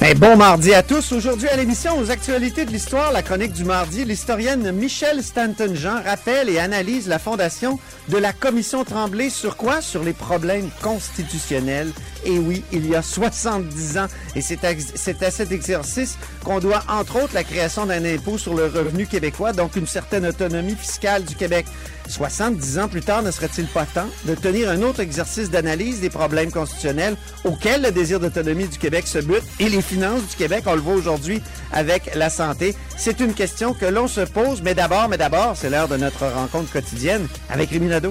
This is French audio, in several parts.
Ben, bon mardi à tous. Aujourd'hui à l'émission aux actualités de l'histoire, la chronique du mardi, l'historienne Michelle Stanton-Jean rappelle et analyse la fondation de la commission Tremblay sur quoi? Sur les problèmes constitutionnels. Et oui, il y a 70 ans. Et c'est à, cet exercice qu'on doit entre autres la création d'un impôt sur le revenu québécois, donc une certaine autonomie fiscale du Québec. 70 ans plus tard, ne serait-il pas temps de tenir un autre exercice d'analyse des problèmes constitutionnels auxquels le désir d'autonomie du Québec se bute et les finances du Québec, on le voit aujourd'hui avec la santé. C'est une question que l'on se pose, mais d'abord, mais d'abord, c'est l'heure de notre rencontre quotidienne avec Rémi Nadeau.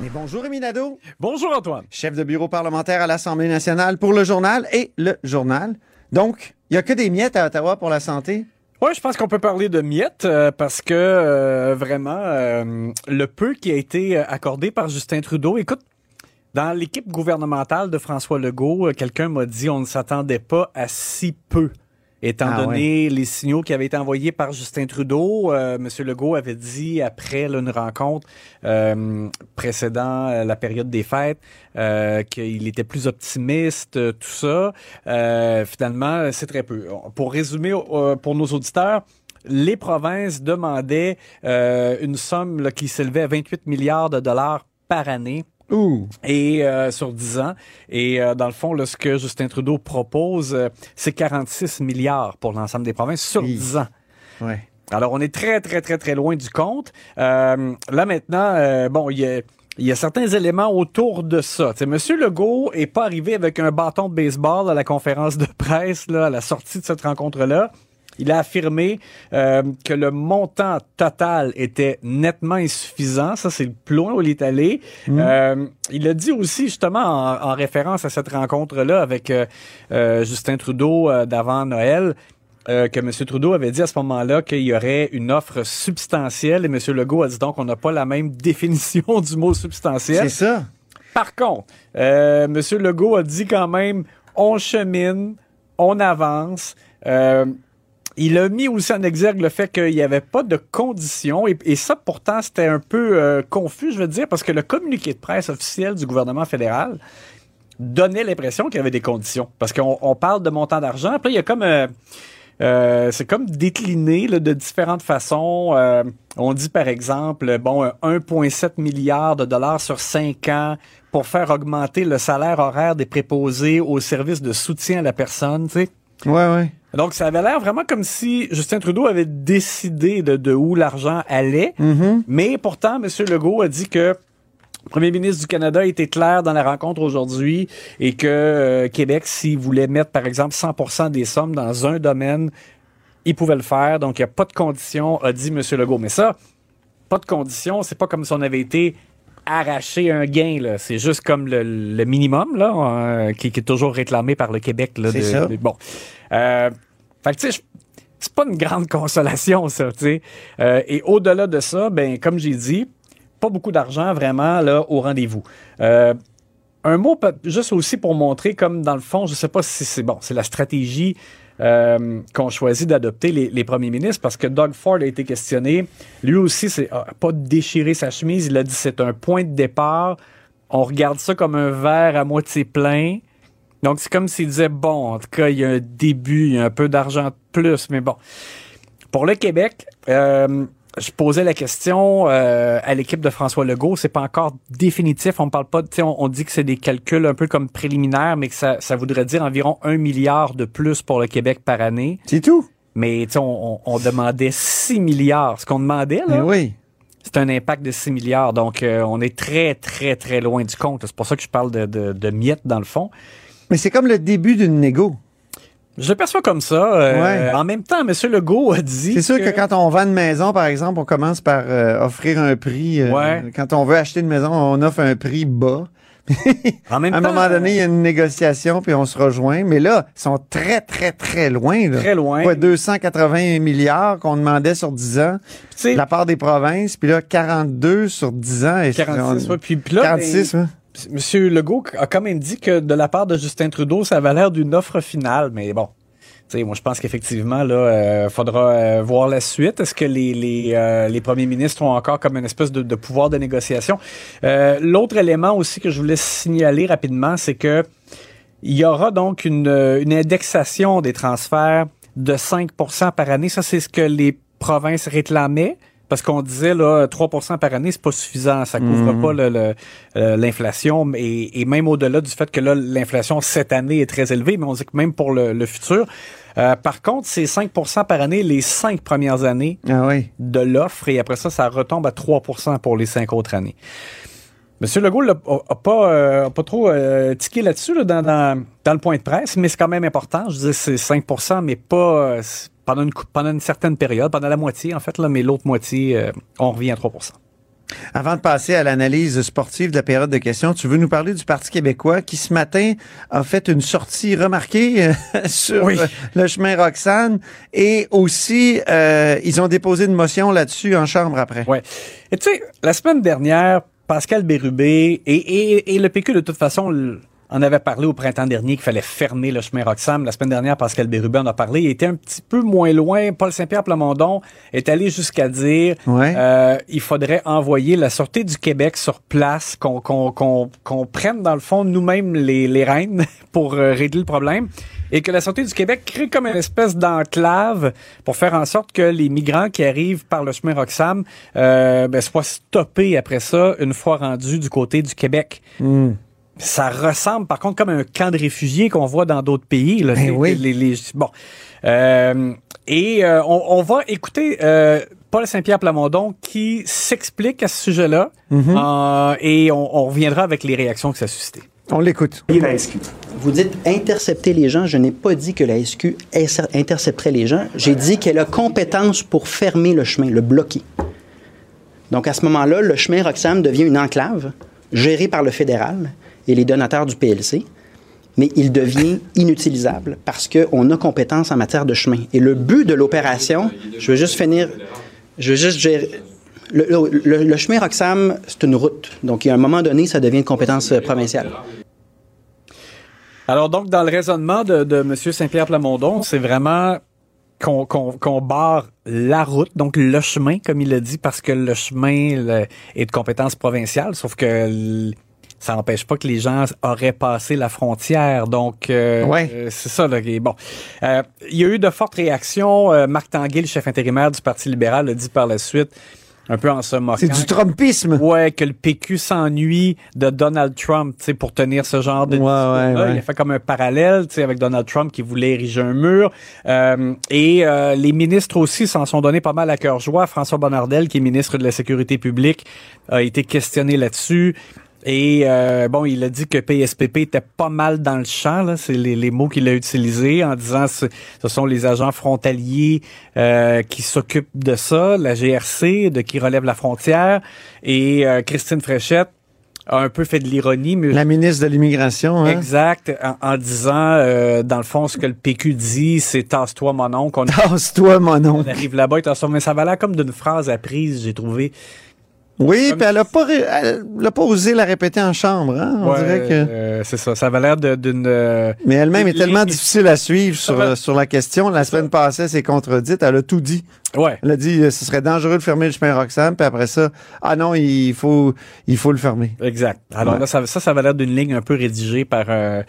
Mais bonjour, Rémi Nadeau. Bonjour, Antoine. Chef de bureau parlementaire à l'Assemblée nationale pour le journal et le journal. Donc, il n'y a que des miettes à Ottawa pour la santé? Oui, je pense qu'on peut parler de miettes euh, parce que euh, vraiment, euh, le peu qui a été accordé par Justin Trudeau, écoute, dans l'équipe gouvernementale de François Legault, quelqu'un m'a dit on ne s'attendait pas à si peu Étant Ah donné les signaux qui avaient été envoyés par Justin Trudeau, euh, M. Legault avait dit après là, une rencontre euh, précédant euh, la période des fêtes euh, qu'il était plus optimiste, tout ça. Euh, finalement, c'est très peu. Pour résumer euh, pour nos auditeurs, les provinces demandaient euh, une somme là, qui s'élevait à 28 milliards de dollars par année Ouh. et euh, sur 10 ans. Et euh, dans le fond, là, ce que Justin Trudeau propose, euh, c'est 46 milliards pour l'ensemble des provinces sur Oui. 10 ans. Ouais. Alors, on est très, très, très, très loin du compte. Euh, là, maintenant, euh, bon, il y a... Il y a certains éléments autour de ça. Tu sais, Monsieur Legault est pas arrivé avec un bâton de baseball à la conférence de presse, là, à la sortie de cette rencontre-là. Il a affirmé euh, que le montant total était nettement insuffisant. Ça, c'est le plus loin où il est allé. Euh, il a dit aussi, justement, en, en référence à cette rencontre-là avec euh, Justin Trudeau d'avant Noël, euh, que M. Trudeau avait dit à ce moment-là qu'il y aurait une offre substantielle et M. Legault a dit donc qu'on n'a pas la même définition du mot substantiel. C'est ça. Par contre, euh, M. Legault a dit quand même on chemine, on avance. Euh, il a mis aussi en exergue le fait qu'il n'y avait pas de conditions. Et, ça, pourtant, c'était un peu euh, confus, je veux dire, parce que le communiqué de presse officiel du gouvernement fédéral donnait l'impression qu'il y avait des conditions. Parce qu'on on parle de montant d'argent. Là, il y a comme... euh, euh, c'est comme décliné de différentes façons. On dit par exemple, bon, euh, 1,7 milliard de dollars sur 5 ans pour faire augmenter le salaire horaire des préposés au service de soutien à la personne, tu sais. Ouais, ouais. Donc, ça avait l'air vraiment comme si Justin Trudeau avait décidé de, de où l'argent allait. Mm-hmm. Mais pourtant, M. Legault a dit que le premier ministre du Canada était clair dans la rencontre aujourd'hui et que euh, Québec, s'il voulait mettre, par exemple, 100 des sommes dans un domaine, il pouvait le faire. Donc, il n'y a pas de condition, a dit M. Legault. Mais ça, pas de condition, c'est pas comme si on avait été arraché un gain. là. C'est juste comme le, le minimum là, euh, qui, qui est toujours réclamé par le Québec. là, de- ça. de- bon. Euh, fait que, tu sais, c'est pas une grande consolation, ça, tu sais. Euh, et au-delà de ça, ben, comme j'ai dit, pas beaucoup d'argent vraiment là au rendez-vous. Euh, un mot juste aussi pour montrer comme dans le fond, je sais pas si c'est bon, c'est la stratégie euh, qu'ont choisi d'adopter les, premiers ministres parce que Doug Ford a été questionné. Lui aussi, c'est a pas déchiré sa chemise. Il a dit c'est un point de départ. On regarde ça comme un verre à moitié plein. Donc, c'est comme s'il disait, bon, en tout cas, il y a un début, il y a un peu d'argent de plus, mais bon. Pour le Québec, euh, je posais la question euh, à l'équipe de François Legault. C'est pas encore définitif. On parle pas. On, on dit que c'est des calculs un peu comme préliminaires, mais que ça, ça voudrait dire environ un milliard de plus pour le Québec par année. C'est tout. Mais on, on- on demandait 6 milliards. Ce qu'on demandait Mais là, oui. c'est un impact de 6 milliards. Donc, euh, on est très, très, très loin du compte. C'est pour ça que je parle de, de, de miettes dans le fond. Mais c'est comme le début d'une négo. Je le perçois comme ça. Euh, Ouais. En même temps, M. Legault a dit. C'est sûr que... quand on vend une maison, par exemple, on commence par euh, offrir un prix. euh, Ouais. Quand on veut acheter une maison, on offre un prix bas. en même À un temps, moment donné, il y a une négociation, puis on se rejoint. Mais là, ils sont très, très, très loin. Là. Très loin. Quoi, 280 milliards qu'on demandait sur 10 ans, de la part des provinces. Puis là, 42 sur 10 ans. Et 46, on- ouais, puis, puis là, 46, ben, ouais. Monsieur Legault a quand même dit que de la part de Justin Trudeau, ça avait l'air d'une offre finale, mais bon. Tu sais, moi, je pense qu'effectivement, là, euh, faudra euh, voir la suite. Est-ce que les, les, euh, les premiers ministres ont encore comme une espèce de, pouvoir de négociation? Euh, L'autre élément aussi que je voulais signaler rapidement, c'est que il y aura donc une, une indexation des transferts de 5% par année. Ça, c'est ce que les provinces réclamaient. Parce qu'on disait là 3% par année, c'est pas suffisant, ça couvre pas le- le, euh, l'inflation et, et même au-delà du fait que là l'inflation cette année est très élevée, mais on dit que même pour le, le futur. Euh, par contre, c'est 5% par année les cinq premières années Ah oui. de l'offre et après ça, ça retombe à 3% pour les cinq autres années. Monsieur Legault n'a a pas, euh, a pas trop euh, tiqué là-dessus là, dans, dans, dans le point de presse, mais c'est quand même important. Je disais c'est 5% mais pas pendant, une, pendant une certaine période, pendant la moitié en fait, là, mais l'autre moitié, euh, on revient à 3% Avant de passer à l'analyse sportive de la période de questions, tu veux nous parler du Parti québécois qui ce matin a fait une sortie remarquée euh, sur Oui. le chemin Roxane et aussi euh, ils ont déposé une motion là-dessus en chambre après. Ouais. Et tu sais, la semaine dernière, Pascal Bérubé et, et, et le PQ, de toute façon, en avait parlé au printemps dernier qu'il fallait fermer le chemin Roxham. La semaine dernière, Pascal Bérubé en a parlé. Il était un petit peu moins loin. Paul Saint-Pierre Plamondon est allé jusqu'à dire Ouais. euh, il faudrait envoyer la Sûreté du Québec sur place, qu'on prenne dans le fond nous-mêmes les, les rênes pour euh, régler le problème et que la Sûreté du Québec crée comme une espèce d'enclave pour faire en sorte que les migrants qui arrivent par le chemin Roxham euh, ben, soient stoppés après ça une fois rendus du côté du Québec. Hmm. Ça ressemble par contre comme un camp de réfugiés qu'on voit dans d'autres pays. Là, Ben Les- oui. les- les- bon. Euh, et euh, on, on va écouter euh, Paul Saint-Pierre Plamondon qui s'explique à ce sujet-là Mm-hmm. Euh, et on, on reviendra avec les réactions que ça a suscité. On l'écoute. Vous dites intercepter les gens. Je n'ai pas dit que la SQ inter- intercepterait les gens. J'ai dit qu'elle a compétence pour fermer le chemin, le bloquer. Donc à ce moment-là, le chemin Roxham devient une enclave gérée par le fédéral et les donateurs du PLC, mais il devient inutilisable parce qu'on a compétence en matière de chemin. Et le but de l'opération, je veux juste finir, je veux juste gérer. Le, chemin Roxham, c'est une route. Donc, à un moment donné, ça devient une compétence euh, provinciale. Alors donc, dans le raisonnement de, de M. Saint-Pierre Plamondon, c'est vraiment qu'on barre la route, donc le chemin, comme il l'a dit, parce que le chemin est de compétence provinciale, sauf que ça n'empêche pas que les gens auraient passé la frontière. Donc, euh, Ouais. euh, c'est ça. Là, bon. Euh, il y a eu de fortes réactions. Euh, Marc Tanguay, le chef intérimaire du Parti libéral, a dit par la suite, un peu en se moquant. C'est du Trumpisme. Ouais, que le PQ s'ennuie de Donald Trump, tu sais, pour tenir ce genre de Ouais, ouais, ouais. Il a fait comme un parallèle, tu sais, avec Donald Trump qui voulait ériger un mur. Euh, et euh, les ministres aussi s'en sont donnés pas mal à cœur joie. François Bonnardel, qui est ministre de la Sécurité publique, a été questionné là-dessus. Et euh, bon, il a dit que PSPP était pas mal dans le champ, là. c'est les, les mots qu'il a utilisés en disant ce, ce sont les agents frontaliers euh, qui s'occupent de ça, la GRC, de qui relève la frontière. Et euh, Christine Fréchette a un peu fait de l'ironie, mais La ministre de l'immigration. Hein? exact, en, en disant euh, dans le fond ce que le PQ dit, c'est tasse-toi mon oncle, on, Tasse-toi, mon nom. on arrive là-bas, et tasse-toi. Mais ça va l'air comme d'une phrase apprise, j'ai trouvé. Oui, puis elle a pas, elle a pas osé la répéter en chambre. Hein? On Ouais, dirait que. euh, c'est ça, ça va l'air d'une euh, Mais elle-même est tellement difficile à suivre sur, va- sur la question. La semaine passée, elle s'est contredite. Elle a tout dit. Ouais. Elle a dit que ce serait dangereux de fermer le chemin Roxham, puis après ça, ah non, il faut, il faut le fermer. Exact. Alors Ouais. là, ça, ça, ça va l'air d'une ligne un peu rédigée par, euh,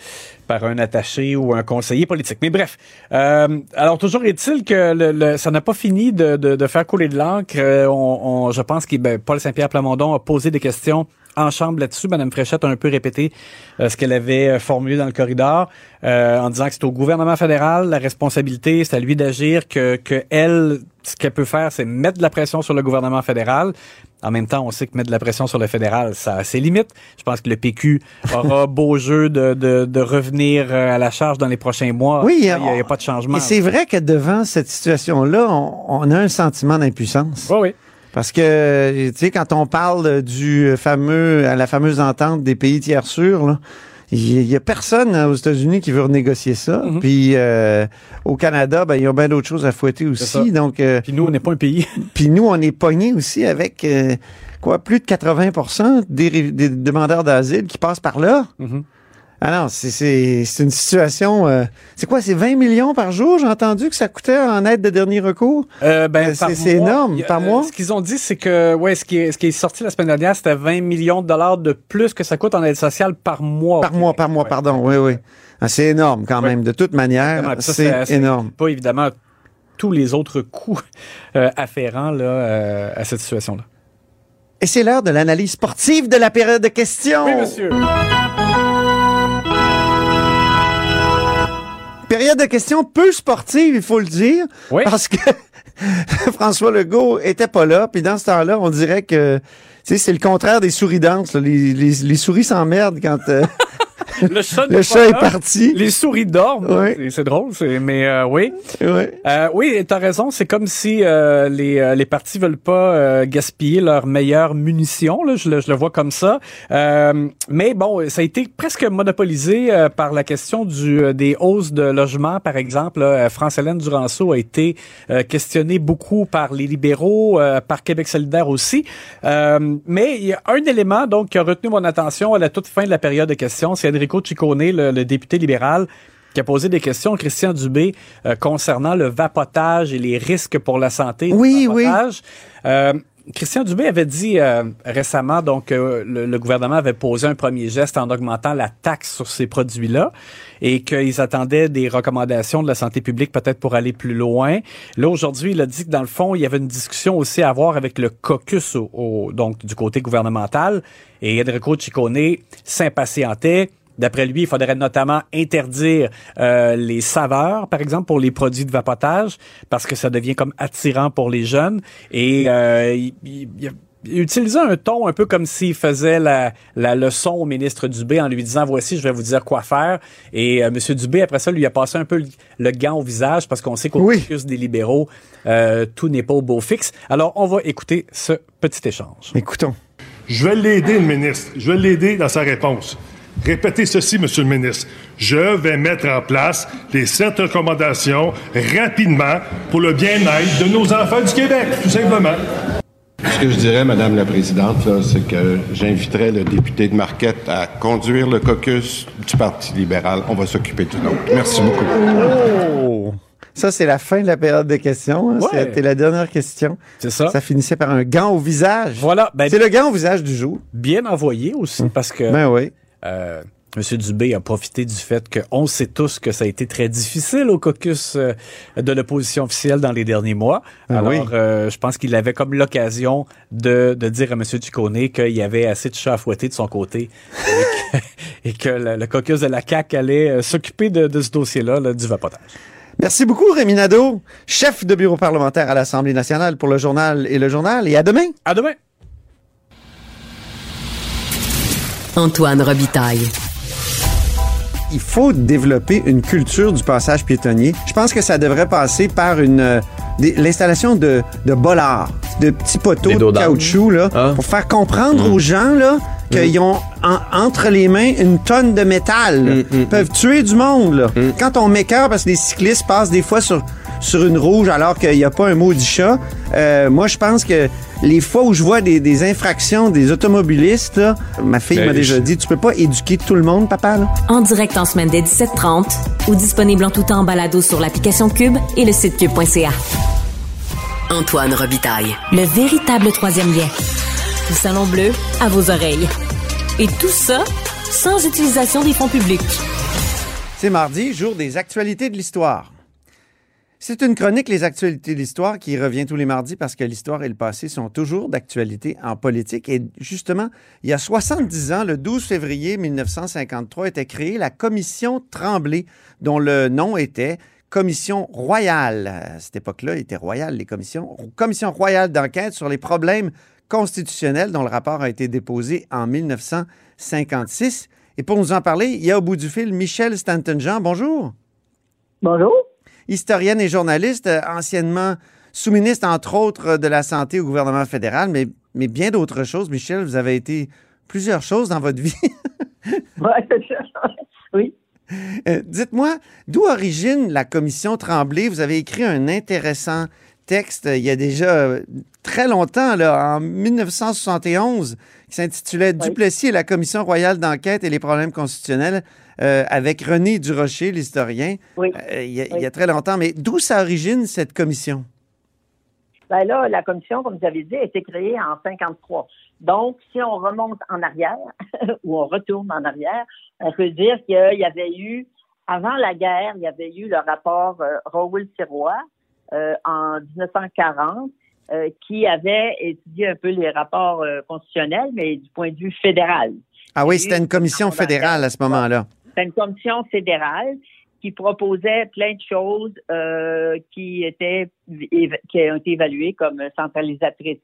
par un attaché ou un conseiller politique. Mais bref, euh, alors toujours est-il que le, le- ça n'a pas fini de, de, de faire couler de l'encre. Euh, on, on- je pense que ben, Paul Saint-Pierre Plamondon a posé des questions en chambre là-dessus. Madame Fréchette a un peu répété euh, ce qu'elle avait euh, formulé dans le corridor euh, en disant que c'est au gouvernement fédéral la responsabilité, c'est à lui d'agir, que, que elle, ce qu'elle peut faire, c'est mettre de la pression sur le gouvernement fédéral. En même temps, on sait que mettre de la pression sur le fédéral, ça a ses limites. Je pense que le PQ aura beau jeu de, de, de revenir euh, à la charge dans les prochains mois. Oui, il n'y a, pas de changement. Et c'est vrai que devant cette situation-là, on, on a un sentiment d'impuissance. Oui, oui. Parce que, tu sais, quand on parle du fameux, à la fameuse entente des pays tiers sûrs, là, il y a personne aux États-Unis qui veut renégocier ça. Mhm. Puis euh, au Canada, ben, il y a bien d'autres choses à fouetter aussi. Donc, euh, Puis nous, on n'est pas un pays. puis nous, on est pognés aussi avec euh, quoi, plus de 80 des, des demandeurs d'asile qui passent par là. Mhm. Ah non, c'est- une situation. euh, c'est quoi, c'est 20 millions par jour? J'ai entendu que ça coûtait en aide de dernier recours? Euh, ben, Euh, c'est- énorme, a- par euh, mois? Ce qu'ils ont dit, c'est que ouais, ce qui est, ce qui est sorti la semaine dernière, c'était 20 millions de dollars de plus que ça coûte en aide sociale par mois. Par mois, par mois, Ouais. pardon. Oui, oui. Ah, c'est énorme quand Ouais. même. De toute manière, c'est énorme. Pas évidemment tous les autres coûts afférents là, à cette situation-là. Et c'est l'heure de l'analyse sportive de la période de questions. Oui, monsieur. Période de questions peu sportive, il faut le dire. Oui. Parce que François Legault était pas là. Puis dans ce temps-là, on dirait que tu sais, c'est le contraire des souris danses. Les, les, les souris s'emmerdent quand euh, Le chat, le est parti. Les souris dorment. Oui. C'est- drôle, c'est- mais euh, oui. Ouais. Euh, oui, t'as raison. C'est comme si euh, les, euh, les partis veulent pas euh, gaspiller leurs meilleures munitions. Là, je, le, je le vois comme ça. Euh, mais bon, ça a été presque monopolisé euh, par la question du des hausses de logement, par exemple. France-Hélène Duranceau a été euh, questionnée beaucoup par les libéraux, euh, par Québec solidaire aussi. Euh, mais il y a un élément donc qui a retenu mon attention à la toute fin de la période de questions, c'est Enrico Ciccone, le, le député libéral, qui a posé des questions à Christian Dubé euh, concernant le vapotage et les risques pour la santé du Oui, oui. vapotage. Euh, Christian Dubé avait dit euh, récemment donc euh, le, le gouvernement avait posé un premier geste en augmentant la taxe sur ces produits-là et qu'ils attendaient des recommandations de la santé publique peut-être pour aller plus loin. Là aujourd'hui, il a dit que dans le fond, il y avait une discussion aussi à avoir avec le caucus au, au- donc du côté gouvernemental et Enrico Ciccone s'impatientait. D'après lui, il faudrait notamment interdire euh, les saveurs, par exemple, pour les produits de vapotage, parce que ça devient comme attirant pour les jeunes. Et euh, il, il- il utilisait un ton un peu comme s'il faisait la, la leçon au ministre Dubé en lui disant voici, je vais vous dire quoi faire. Et euh, M. Dubé, après ça, lui a passé un peu le, le gant au visage parce qu'on sait qu'au Oui. caucus des libéraux, euh, tout n'est pas au beau fixe. Alors, on va écouter ce petit échange. Écoutons. Je vais l'aider, le ministre. Je vais l'aider dans sa réponse. Répétez ceci, Monsieur le ministre. Je vais mettre en place les sept recommandations rapidement pour le bien-être de nos enfants du Québec, tout simplement. Ce que je dirais, Madame la Présidente, c'est que j'inviterais le député de Marquette à conduire le caucus du Parti libéral. On va s'occuper du nôtre. Merci beaucoup. Oh! Ça, c'est la fin de la période de questions. hein. Ouais. C'était la dernière question. C'est ça. Ça finissait par un gant au visage. Voilà. Ben, C'est le gant au visage du jour. bien envoyé aussi parce que Ben oui. Euh, M. Dubé a profité du fait qu'on sait tous que ça a été très difficile au caucus euh, de l'opposition officielle dans les derniers mois. Ah Alors, oui. euh, je pense qu'il avait comme l'occasion de, de dire à M. Duconé qu'il y avait assez de chats à fouetter de son côté et que, et que le, le caucus de la CAQ allait euh, s'occuper de, de ce dossier-là, là, du vapotage. Merci beaucoup, Rémi Nadeau, chef de bureau parlementaire à l'Assemblée nationale pour le journal et le journal. Et à demain. À demain! Antoine Robitaille. Il faut développer une culture du passage piétonnier. Je pense que ça devrait passer par une euh, l'installation de, de bollards, de petits poteaux de caoutchouc là, Ah. pour faire comprendre aux gens là qu'ils ont en- entre les mains une tonne de métal. là. Ils peuvent tuer du monde. Là. Quand on m'écœure parce que les cyclistes passent des fois sur sur une rouge alors qu'il n'y a pas un maudit chat, euh, moi je pense que les fois où je vois des, des infractions des automobilistes, là, ma fille Ben, m'a déjà je- dit, tu peux pas éduquer tout le monde, papa. Là. En direct en semaine dès 17h30 ou disponible en tout temps en balado sur l'application Cube et le site cube.ca. Antoine Robitaille. Le véritable troisième lien. Le Salon Bleu à vos oreilles. Et tout ça sans utilisation des fonds publics. C'est mardi, jour des actualités de l'histoire. C'est une chronique, les actualités de l'histoire, qui revient tous les mardis parce que l'histoire et le passé sont toujours d'actualité en politique. Et justement, il y a 70 ans, le 12 février 1953, était créée la Commission Tremblay, dont le nom était Commission royale. À cette époque-là, il était royal, les commissions. Commission royale d'enquête sur les problèmes constitutionnels, dont le rapport a été déposé en 1956. Et pour nous en parler, il y a au bout du fil Michel Stanton-Jean. Bonjour. Bonjour. Historienne et journaliste, euh, anciennement sous-ministre, entre autres, de la Santé au gouvernement fédéral, mais, mais bien d'autres choses. Michel, vous avez été plusieurs choses dans votre vie. Oui. Euh, Dites-moi, d'où origine la commission Tremblay? Vous avez écrit un intéressant texte euh, il y a déjà euh, très longtemps, là, en 1971, qui s'intitulait Duplessis et la commission royale d'enquête et les problèmes constitutionnels euh, avec René Durocher, l'historien. Oui. Euh, il, y a, il y a Oui. très longtemps. Mais d'où ça origine cette commission? Ben là, la commission, comme vous avez dit, a été créée en 53. Donc, si on remonte en arrière, ou on retourne en arrière, on peut dire qu'il y avait eu, avant la guerre, il y avait eu le rapport euh, Rowell-Sirois euh, en 1940 euh, qui avait étudié un peu les rapports constitutionnels, mais du point de vue fédéral. Ah oui, c'était une commission fédérale à ce moment-là. C'est une commission fédérale qui proposait plein de choses euh, qui étaient qui ont été évaluées comme centralisatrices.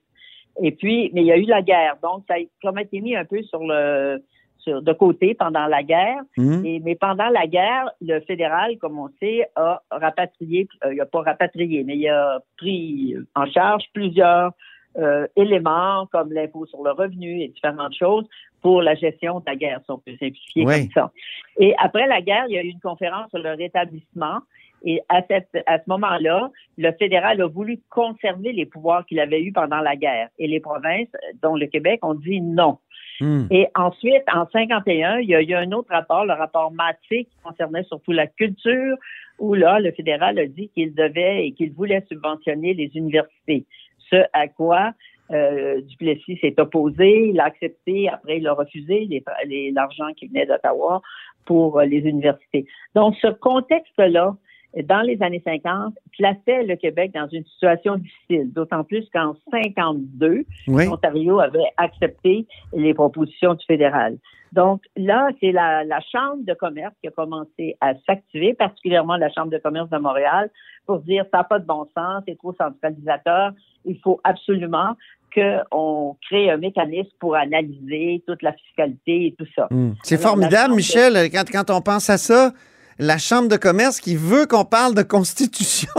Et puis, mais il y a eu la guerre, donc ça a été mis un peu sur le sur, de côté pendant la guerre. Et, mais pendant la guerre, le fédéral, comme on sait, a rapatrié, euh, il n'a pas rapatrié, mais il a pris en charge plusieurs euh, éléments comme l'impôt sur le revenu et différentes choses pour la gestion de la guerre, si on peut simplifier Oui. comme ça. Et après la guerre, il y a eu une conférence sur le rétablissement. Et à, cette, à ce moment-là, le fédéral a voulu conserver les pouvoirs qu'il avait eus pendant la guerre. Et les provinces, dont le Québec, ont dit non. Hmm. Et ensuite, en 51, il y a eu un autre rapport, le rapport Massé, qui concernait surtout la culture, où là, le fédéral a dit qu'il devait et qu'il voulait subventionner les universités. Ce à quoi euh, Duplessis s'est opposé, il a accepté, après il a refusé les- les- l'argent qui venait d'Ottawa pour euh, les universités. Donc, ce contexte-là, dans les années 50, plaçait le Québec dans une situation difficile, d'autant plus qu'en 52, Oui. l'Ontario avait accepté les propositions du fédéral. Donc là, c'est la, la Chambre de commerce qui a commencé à s'activer, particulièrement la Chambre de commerce de Montréal, pour dire ça n'a pas de bon sens, c'est trop centralisateur, il faut absolument qu'on crée un mécanisme pour analyser toute la fiscalité et tout ça. Hmm. C'est formidable, Michel, quand, quand on pense à ça, la Chambre de commerce qui veut qu'on parle de constitution.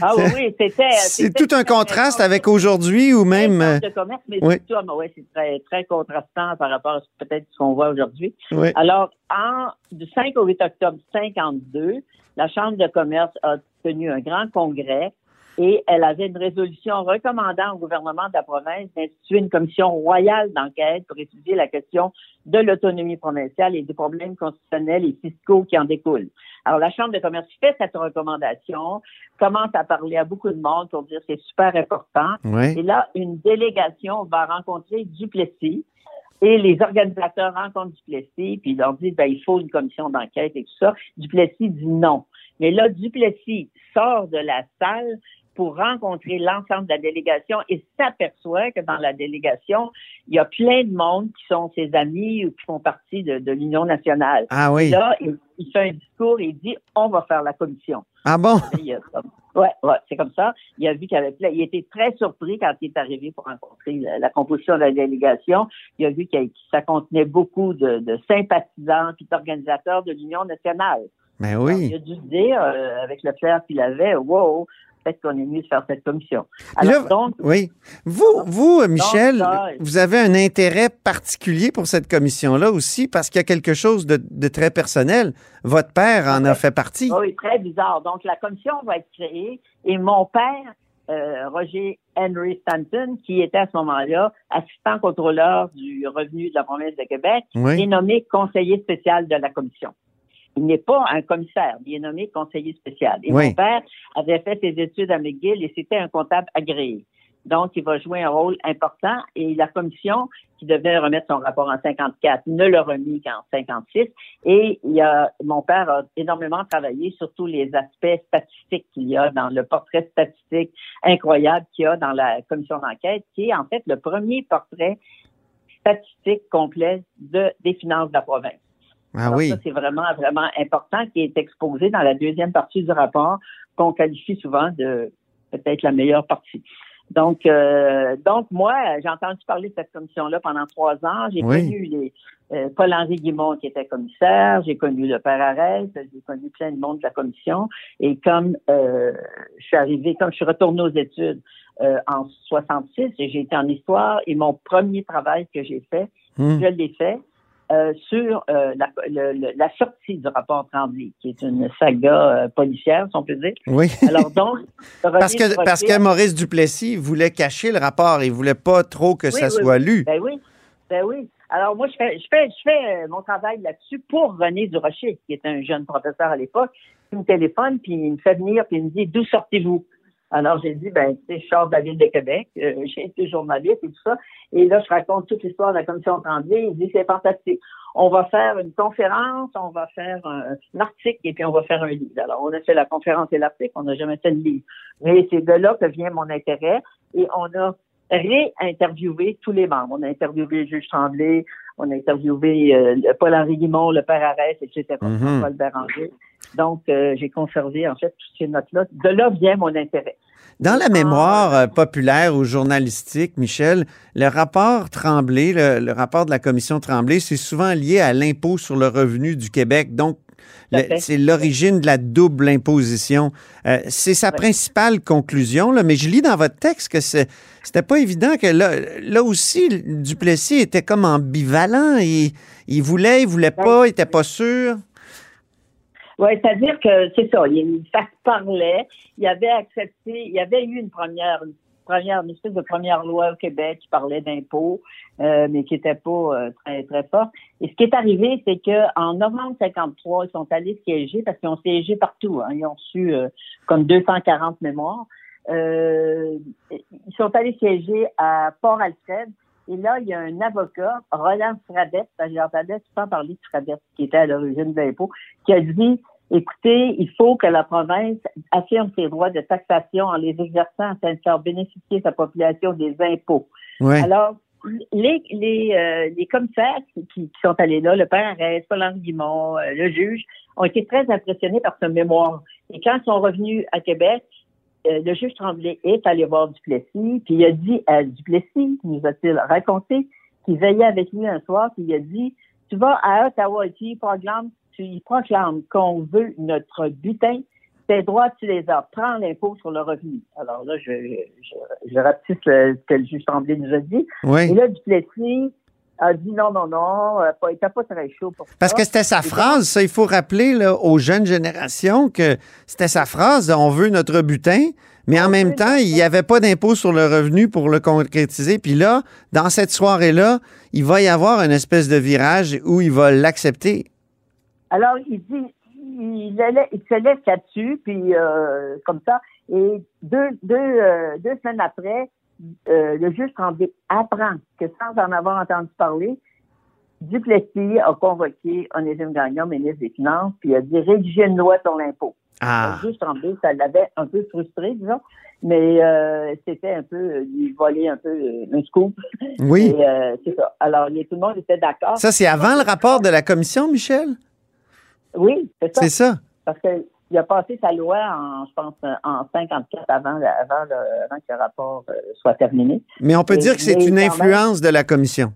Ah oui, C'est- oui, c'était... C'est c'était tout un contraste avec aujourd'hui ou même... euh, de commerce, mais oui. ah, ouais, c'est très, très contrastant par rapport à peut-être ce qu'on voit aujourd'hui. Oui. Alors, en, du 5 au 8 octobre 52, la Chambre de commerce a tenu un grand congrès et elle avait une résolution recommandant au gouvernement de la province d'instituer une commission royale d'enquête pour étudier la question de l'autonomie provinciale et des problèmes constitutionnels et fiscaux qui en découlent. Alors, la Chambre de commerce fait cette recommandation, commence à parler à beaucoup de monde pour dire que c'est super important. Oui. Et là, une délégation va rencontrer Duplessis et les organisateurs rencontrent Duplessis, puis ils leur disent, ben, il faut une commission d'enquête et tout ça. Duplessis dit non. Mais là, Duplessis sort de la salle pour rencontrer l'ensemble de la délégation et s'aperçoit que dans la délégation, il y a plein de monde qui sont ses amis ou qui font partie de, de l'Union nationale. Ah oui. Là, il, il fait un discours et il dit, on va faire la commission. Ah bon? Comme- Ouais, ouais, c'est comme ça. Il a vu qu'il y avait plein. Il était très surpris quand il est arrivé pour rencontrer la, la composition de la délégation. Il a vu que ça contenait beaucoup de, de sympathisants puis d'organisateurs de l'Union nationale. Ben Alors, il oui. a dû se dire, euh, avec le flair qu'il avait, wow, peut-être qu'on est mieux de faire cette commission. Là, Alors, donc, oui. Vous, vous, euh, Michel, ça, vous avez un intérêt particulier pour cette commission-là aussi parce qu'il y a quelque chose de, de très personnel. Votre père en a fait partie. oui, très bizarre. Donc, la commission va être créée et mon père, euh, Roger Henry Stanton, qui était à ce moment-là assistant contrôleur du revenu de la province de Québec, Oui. est nommé conseiller spécial de la commission. Il n'est pas un commissaire, il est nommé conseiller spécial. Et Oui. mon père avait fait ses études à McGill et c'était un comptable agréé. Donc, il va jouer un rôle important et la commission qui devait remettre son rapport en 54 ne l'a remis qu'en 56. Et il y a, mon père a énormément travaillé sur tous les aspects statistiques qu'il y a dans le portrait statistique incroyable qu'il y a dans la commission d'enquête, qui est en fait le premier portrait statistique complet de, des finances de la province. Ah Alors oui. ça, c'est vraiment, vraiment important qui est exposé dans la deuxième partie du rapport qu'on qualifie souvent de peut-être la meilleure partie. Donc, euh, donc moi, j'ai entendu parler de cette commission-là pendant trois ans. J'ai Oui. connu les euh, Paul-Henri Guimond qui était commissaire, j'ai connu le père Arès, j'ai connu plein de monde de la commission. Et comme euh, je suis arrivée, comme je suis retournée aux études euh, en 66, et j'ai été en histoire, et mon premier travail que j'ai fait, Hmm. je l'ai fait euh, sur euh, la, le- la sortie du rapport Tremblay, qui est une saga euh, policière, si on peut dire. Oui. Alors donc, Parce que, parce que Maurice Duplessis voulait cacher le rapport. Il voulait pas trop que Oui, ça oui, soit oui. lu. Ben oui, ben oui. Alors moi, je fais, je fais, je fais euh, mon travail là-dessus pour René Durocher, qui est un jeune professeur à l'époque, qui me téléphone, puis il me fait venir, puis il me dit, d'où sortez-vous? Alors j'ai dit, ben, tu sais, je sors de la ville de Québec, euh, j'ai été journaliste et tout ça. Et là, je raconte toute l'histoire de la commission Tremblay. Il dit, c'est fantastique. On va faire une conférence, on va faire un, un article et puis on va faire un livre. Alors, on a fait la conférence et l'article, on n'a jamais fait le livre. Mais c'est de là que vient mon intérêt et on a réinterviewé tous les membres. On a interviewé le juge Tremblay, on a interviewé euh, Paul-Henri Guimond, le père Arès, etc., Mhm. Paul Béranger. Donc, euh, j'ai conservé, en fait, toutes ces notes-là. De là vient mon intérêt. Dans la mémoire euh, populaire ou journalistique, Michel, le rapport Tremblay, le, le rapport de la commission Tremblay, c'est souvent lié à l'impôt sur le revenu du Québec. Donc, c'est l'origine de la double imposition. Euh, c'est sa principale conclusion, là, mais je lis dans votre texte que c'était pas évident que là, là aussi, Duplessis était comme ambivalent. Il, il voulait, il voulait pas, il était pas sûr. Oui, c'est-à-dire que c'est ça, il, ça se parlait, il avait accepté, il y avait eu une première, une première, une espèce de première loi au Québec qui parlait d'impôts, euh, mais qui était pas euh, très, très forte. Et ce qui est arrivé, c'est que en novembre 53, ils sont allés siéger parce qu'ils ont siégé partout. hein. ils ont reçu euh, comme 240 mémoires. Euh, ils sont allés siéger à Port-Alfred. Et là, il y a un avocat, Roland Fradette, j'entendais souvent parler de Fradette, qui était à l'origine de l'impôt, qui a dit, écoutez, il faut que la province affirme ses droits de taxation en les exerçant afin de faire bénéficier sa population des impôts. Ouais. Alors, les, les, euh, les commissaires qui, qui- sont allés là, le père Arès, Guimond, euh, le juge, ont été très impressionnés par ce mémoire. Et quand ils sont revenus à Québec, euh, le juge Tremblay est allé voir Duplessis, puis il a dit à Duplessis, nous a-t-il raconté, qu'il veillait avec lui un soir, puis il a dit, tu vas à Ottawa et tu y proclames, tu y proclames qu'on veut notre butin, tes droits, tu les as, prends l'impôt sur le revenu. Alors là, je, je, je rapetisse le- ce que le juge Tremblay nous a dit. Oui. Et là, Duplessis a dit non, non, non, il n'était pas très chaud pour Parce ça. que c'était sa phrase, ça, il faut rappeler là, aux jeunes générations que c'était sa phrase, on veut notre butin, mais en même temps, il n'y avait pas d'impôt sur le revenu pour le concrétiser. Puis là, dans cette soirée-là, il va y avoir une espèce de virage où il va l'accepter. Alors, il dit, il, allait, il se laisse là-dessus, puis euh, comme ça. Et deux, deux, euh, deux semaines après, euh, le juge Tremblay apprend que sans en avoir entendu parler, Duplessis a convoqué Onésime Gagnon, ministre des Finances, puis a dit rédiger une loi sur l'impôt. Ah. Le juge Tremblay, ça l'avait un peu frustré, disons, mais euh, c'était un peu euh, lui voler un peu euh, un scoop. Oui. Euh, c'est ça. Alors, tout le monde était d'accord. Ça, c'est avant le rapport de la commission, Michel? Oui, c'est ça. C'est ça. Parce qu'il a passé sa loi en, je pense, en 54 avant, avant, le- avant que le rapport euh, soit terminé. Mais on peut Et- dire que c'est une même- influence de la commission.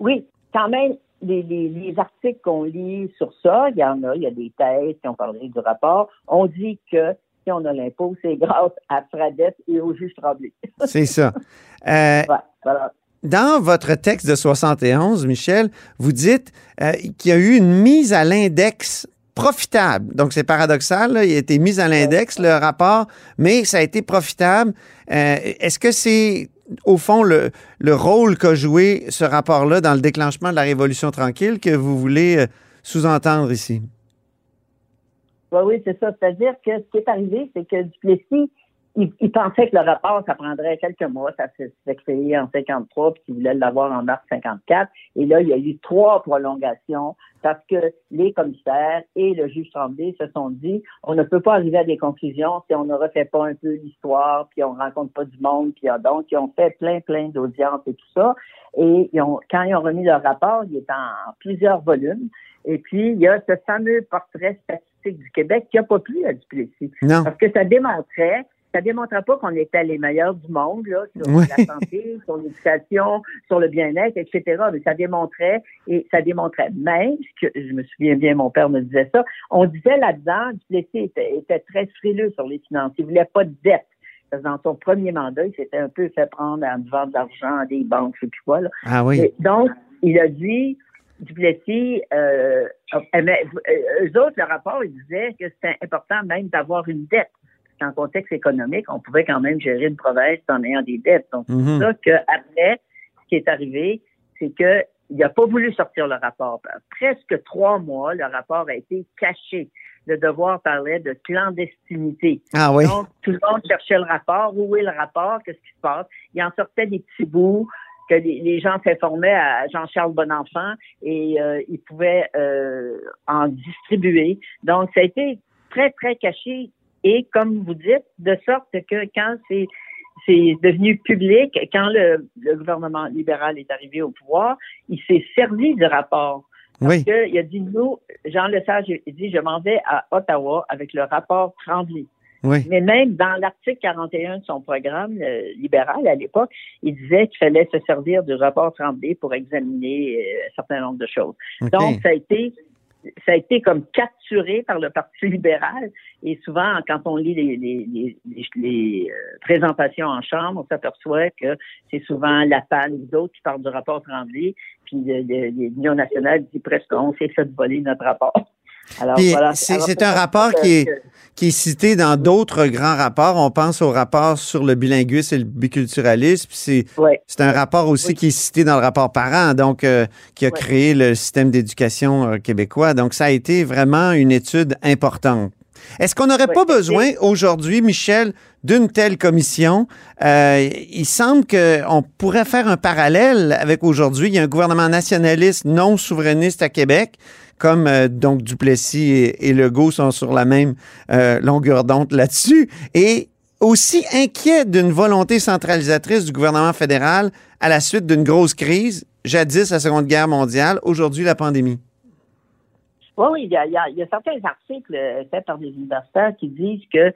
Oui, quand même, les, les, les articles qu'on lit sur ça, il y en a, il y a des thèses qui ont parlé du rapport. On dit que si on a l'impôt, c'est grâce à Fradette et au juge Tremblay. C'est ça. Euh, Ouais, voilà. Dans votre texte de 71, Michel, vous dites euh, qu'il y a eu une mise à l'index profitable. Donc, c'est paradoxal, il a été mis à l'index, le rapport, mais ça a été profitable. Euh, Est-ce que c'est, au fond, le, le rôle qu'a joué ce rapport-là dans le déclenchement de la Révolution tranquille que vous voulez euh, sous-entendre ici? Oui, oui, c'est ça. C'est-à-dire que ce qui est arrivé, c'est que Duplessis, il, il, pensait que le rapport, ça prendrait quelques mois. Ça s'est créé en 53, puis il voulait l'avoir en mars 54. Et là, il y a eu trois prolongations parce que les commissaires et le juge Tremblay se sont dit, on ne peut pas arriver à des conclusions si on ne refait pas un peu l'histoire, puis on rencontre pas du monde, puis donc ils ont fait plein, plein d'audiences et tout ça. Et ils ont, quand ils ont remis leur rapport, il est en plusieurs volumes. Et puis, il y a ce fameux portrait statistique du Québec qui n'a pas plu à Duplessis. Non. Parce que ça démontrait ça démontrait pas qu'on était les meilleurs du monde là, sur Oui. la santé, sur l'éducation, sur le bien-être, etc. Mais ça démontrait et ça démontrait même que je me souviens bien, mon père me disait ça. On disait là-dedans, Duplessis était, était très frileux sur les finances. Il voulait pas de dette. Dans son premier mandat, il s'était un peu fait prendre en devant de l'argent à des banques, je sais plus quoi. Là. Ah oui. Et donc, il a dit, Duplessis, euh, aimait- euh, eux autres, le rapport, ils disaient que c'était important même d'avoir une dette. En contexte économique, on pouvait quand même gérer une province en ayant des dettes. Donc, Mhm. c'est ça qu'après, ce qui est arrivé, c'est que il n'a pas voulu sortir le rapport. Presque trois mois, le rapport a été caché. Le devoir parlait de clandestinité. Ah oui. Donc, tout le monde cherchait le rapport. Où est le rapport? Qu'est-ce qui se passe? Il en sortait des petits bouts que les, les gens s'informaient à Jean-Charles Bonenfant et euh, ils pouvaient euh, en distribuer. Donc, ça a été très, très caché. Et comme vous dites, de sorte que quand c'est c'est devenu public, quand le, le gouvernement libéral est arrivé au pouvoir, il s'est servi du rapport. Oui. Parce que il a dit, nous, Jean Lesage a dit, je m'en vais à Ottawa avec le rapport Tremblay. Oui. Mais même dans l'article 41 de son programme euh, libéral à l'époque, il disait qu'il fallait se servir du rapport Tremblay pour examiner euh, un certain nombre de choses. Donc, ça a été ça a été comme capturé par le Parti libéral. Et souvent, quand on lit les, euh, présentations en chambre, on s'aperçoit que c'est souvent la PAL ou d'autres qui parlent du rapport Tremblay. Puis l'Union nationale dit presque on s'est fait voler notre rapport. Voilà. c'est un rapport qui est, que- qui est cité dans d'autres grands rapports. On pense au rapport sur le bilinguisme et le biculturalisme. C'est Ouais. un rapport aussi qui est cité dans le rapport parent, donc euh, qui a Ouais. créé le système d'éducation euh, québécois. Donc ça a été vraiment une étude importante. Est-ce qu'on n'aurait pas besoin aujourd'hui, Michel, d'une telle commission? Euh, il semble qu'on pourrait faire un parallèle avec aujourd'hui. Il y a un gouvernement nationaliste non souverainiste à Québec, comme euh, donc Duplessis et, et Legault sont sur la même euh, longueur d'onde là-dessus, et aussi inquiet d'une volonté centralisatrice du gouvernement fédéral à la suite d'une grosse crise, jadis la Seconde Guerre mondiale, aujourd'hui la pandémie. Oui, oui, il y a, y a- y a certains articles faits par des universitaires qui disent que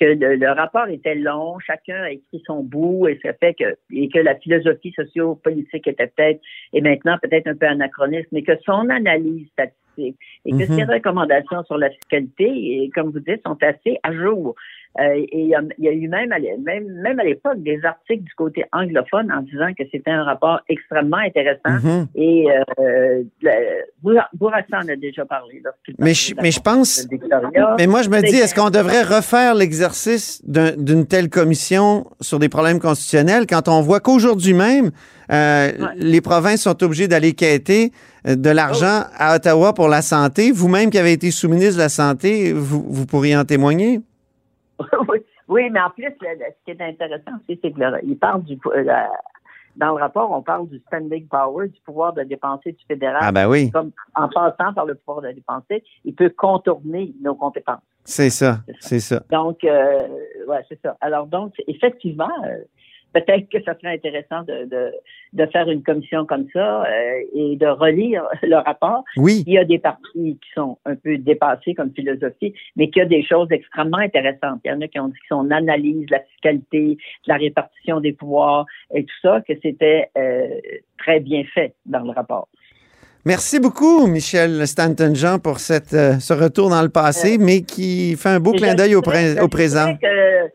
que le, le rapport était long, chacun a écrit son bout et ça fait que et que la philosophie sociopolitique était peut-être et maintenant peut-être un peu anachroniste, mais que son analyse statistique et que Mhm. ses recommandations sur la fiscalité, et comme vous dites, sont assez à jour. Euh, et il y, y a eu même à même, même à l'époque des articles du côté anglophone en disant que c'était un rapport extrêmement intéressant. Mhm. Et euh, Bourassa en a déjà parlé. Mais je, mais je pense, mais moi je me dis, est-ce qu'on devrait refaire l'exercice d'un- d'une telle commission sur des problèmes constitutionnels quand on voit qu'aujourd'hui même, euh, Ouais. les provinces sont obligées d'aller quêter euh, de l'argent Oh. à Ottawa pour la santé? Vous-même qui avez été sous-ministre de la Santé, vous, vous pourriez en témoigner? oui, oui, mais en plus, le- le- ce qui est intéressant aussi, c'est que le- il parle du euh, la- dans le rapport, on parle du spending power, du pouvoir de dépenser du fédéral. Ah ben oui, Comme en passant par le pouvoir de dépenser, il peut contourner nos compétences. c'est ça, c'est ça. Donc, euh, ouais, c'est ça. Alors donc, effectivement, euh, peut-être que ça serait intéressant de, de, de faire une commission comme ça euh, et de relire le rapport. Oui, Il y a des parties qui sont un peu dépassées comme philosophie, mais qu'il y a des choses extrêmement intéressantes. Il y en a qui ont dit que son analyse, la fiscalité, la répartition des pouvoirs et tout ça, que c'était euh, très bien fait dans le rapport. Merci beaucoup, Michel Stanton-Jean, pour cette, euh, ce retour dans le passé, mais qui fait un beau clin d'œil au, pré- au présent. que-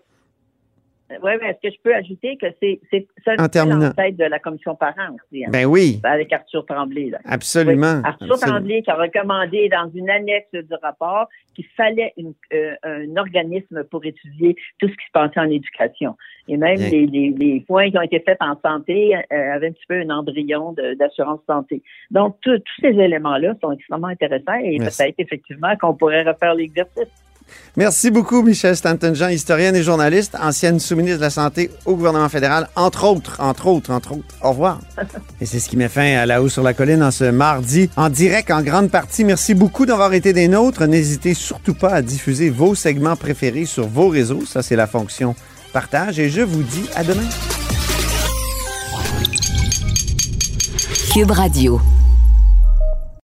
Oui, mais est-ce que je peux ajouter que c'est ça en tête de la commission parents aussi. hein? Ben oui. Avec Arthur Tremblay. Là. Absolument. Oui, Arthur Absolument. Tremblay qui a recommandé dans une annexe du rapport qu'il fallait une- euh, un organisme pour étudier tout ce qui se passait en éducation. Et même les, les- les points qui ont été faits en santé euh, avaient un petit peu un embryon d'assurance santé. Donc, tout- tous ces éléments-là sont extrêmement intéressants et peut-être effectivement qu'on pourrait refaire l'exercice. Merci beaucoup, Michel Stanton-Jean, historienne et journaliste, ancienne sous-ministre de la Santé au gouvernement fédéral, entre autres, entre autres, entre autres. Au revoir. et c'est ce qui met fin à La Haut sur la Colline en ce mardi, en direct en grande partie. Merci beaucoup d'avoir été des nôtres. N'hésitez surtout pas à diffuser vos segments préférés sur vos réseaux. Ça, c'est la fonction partage. Et je vous dis à demain. Cube Radio.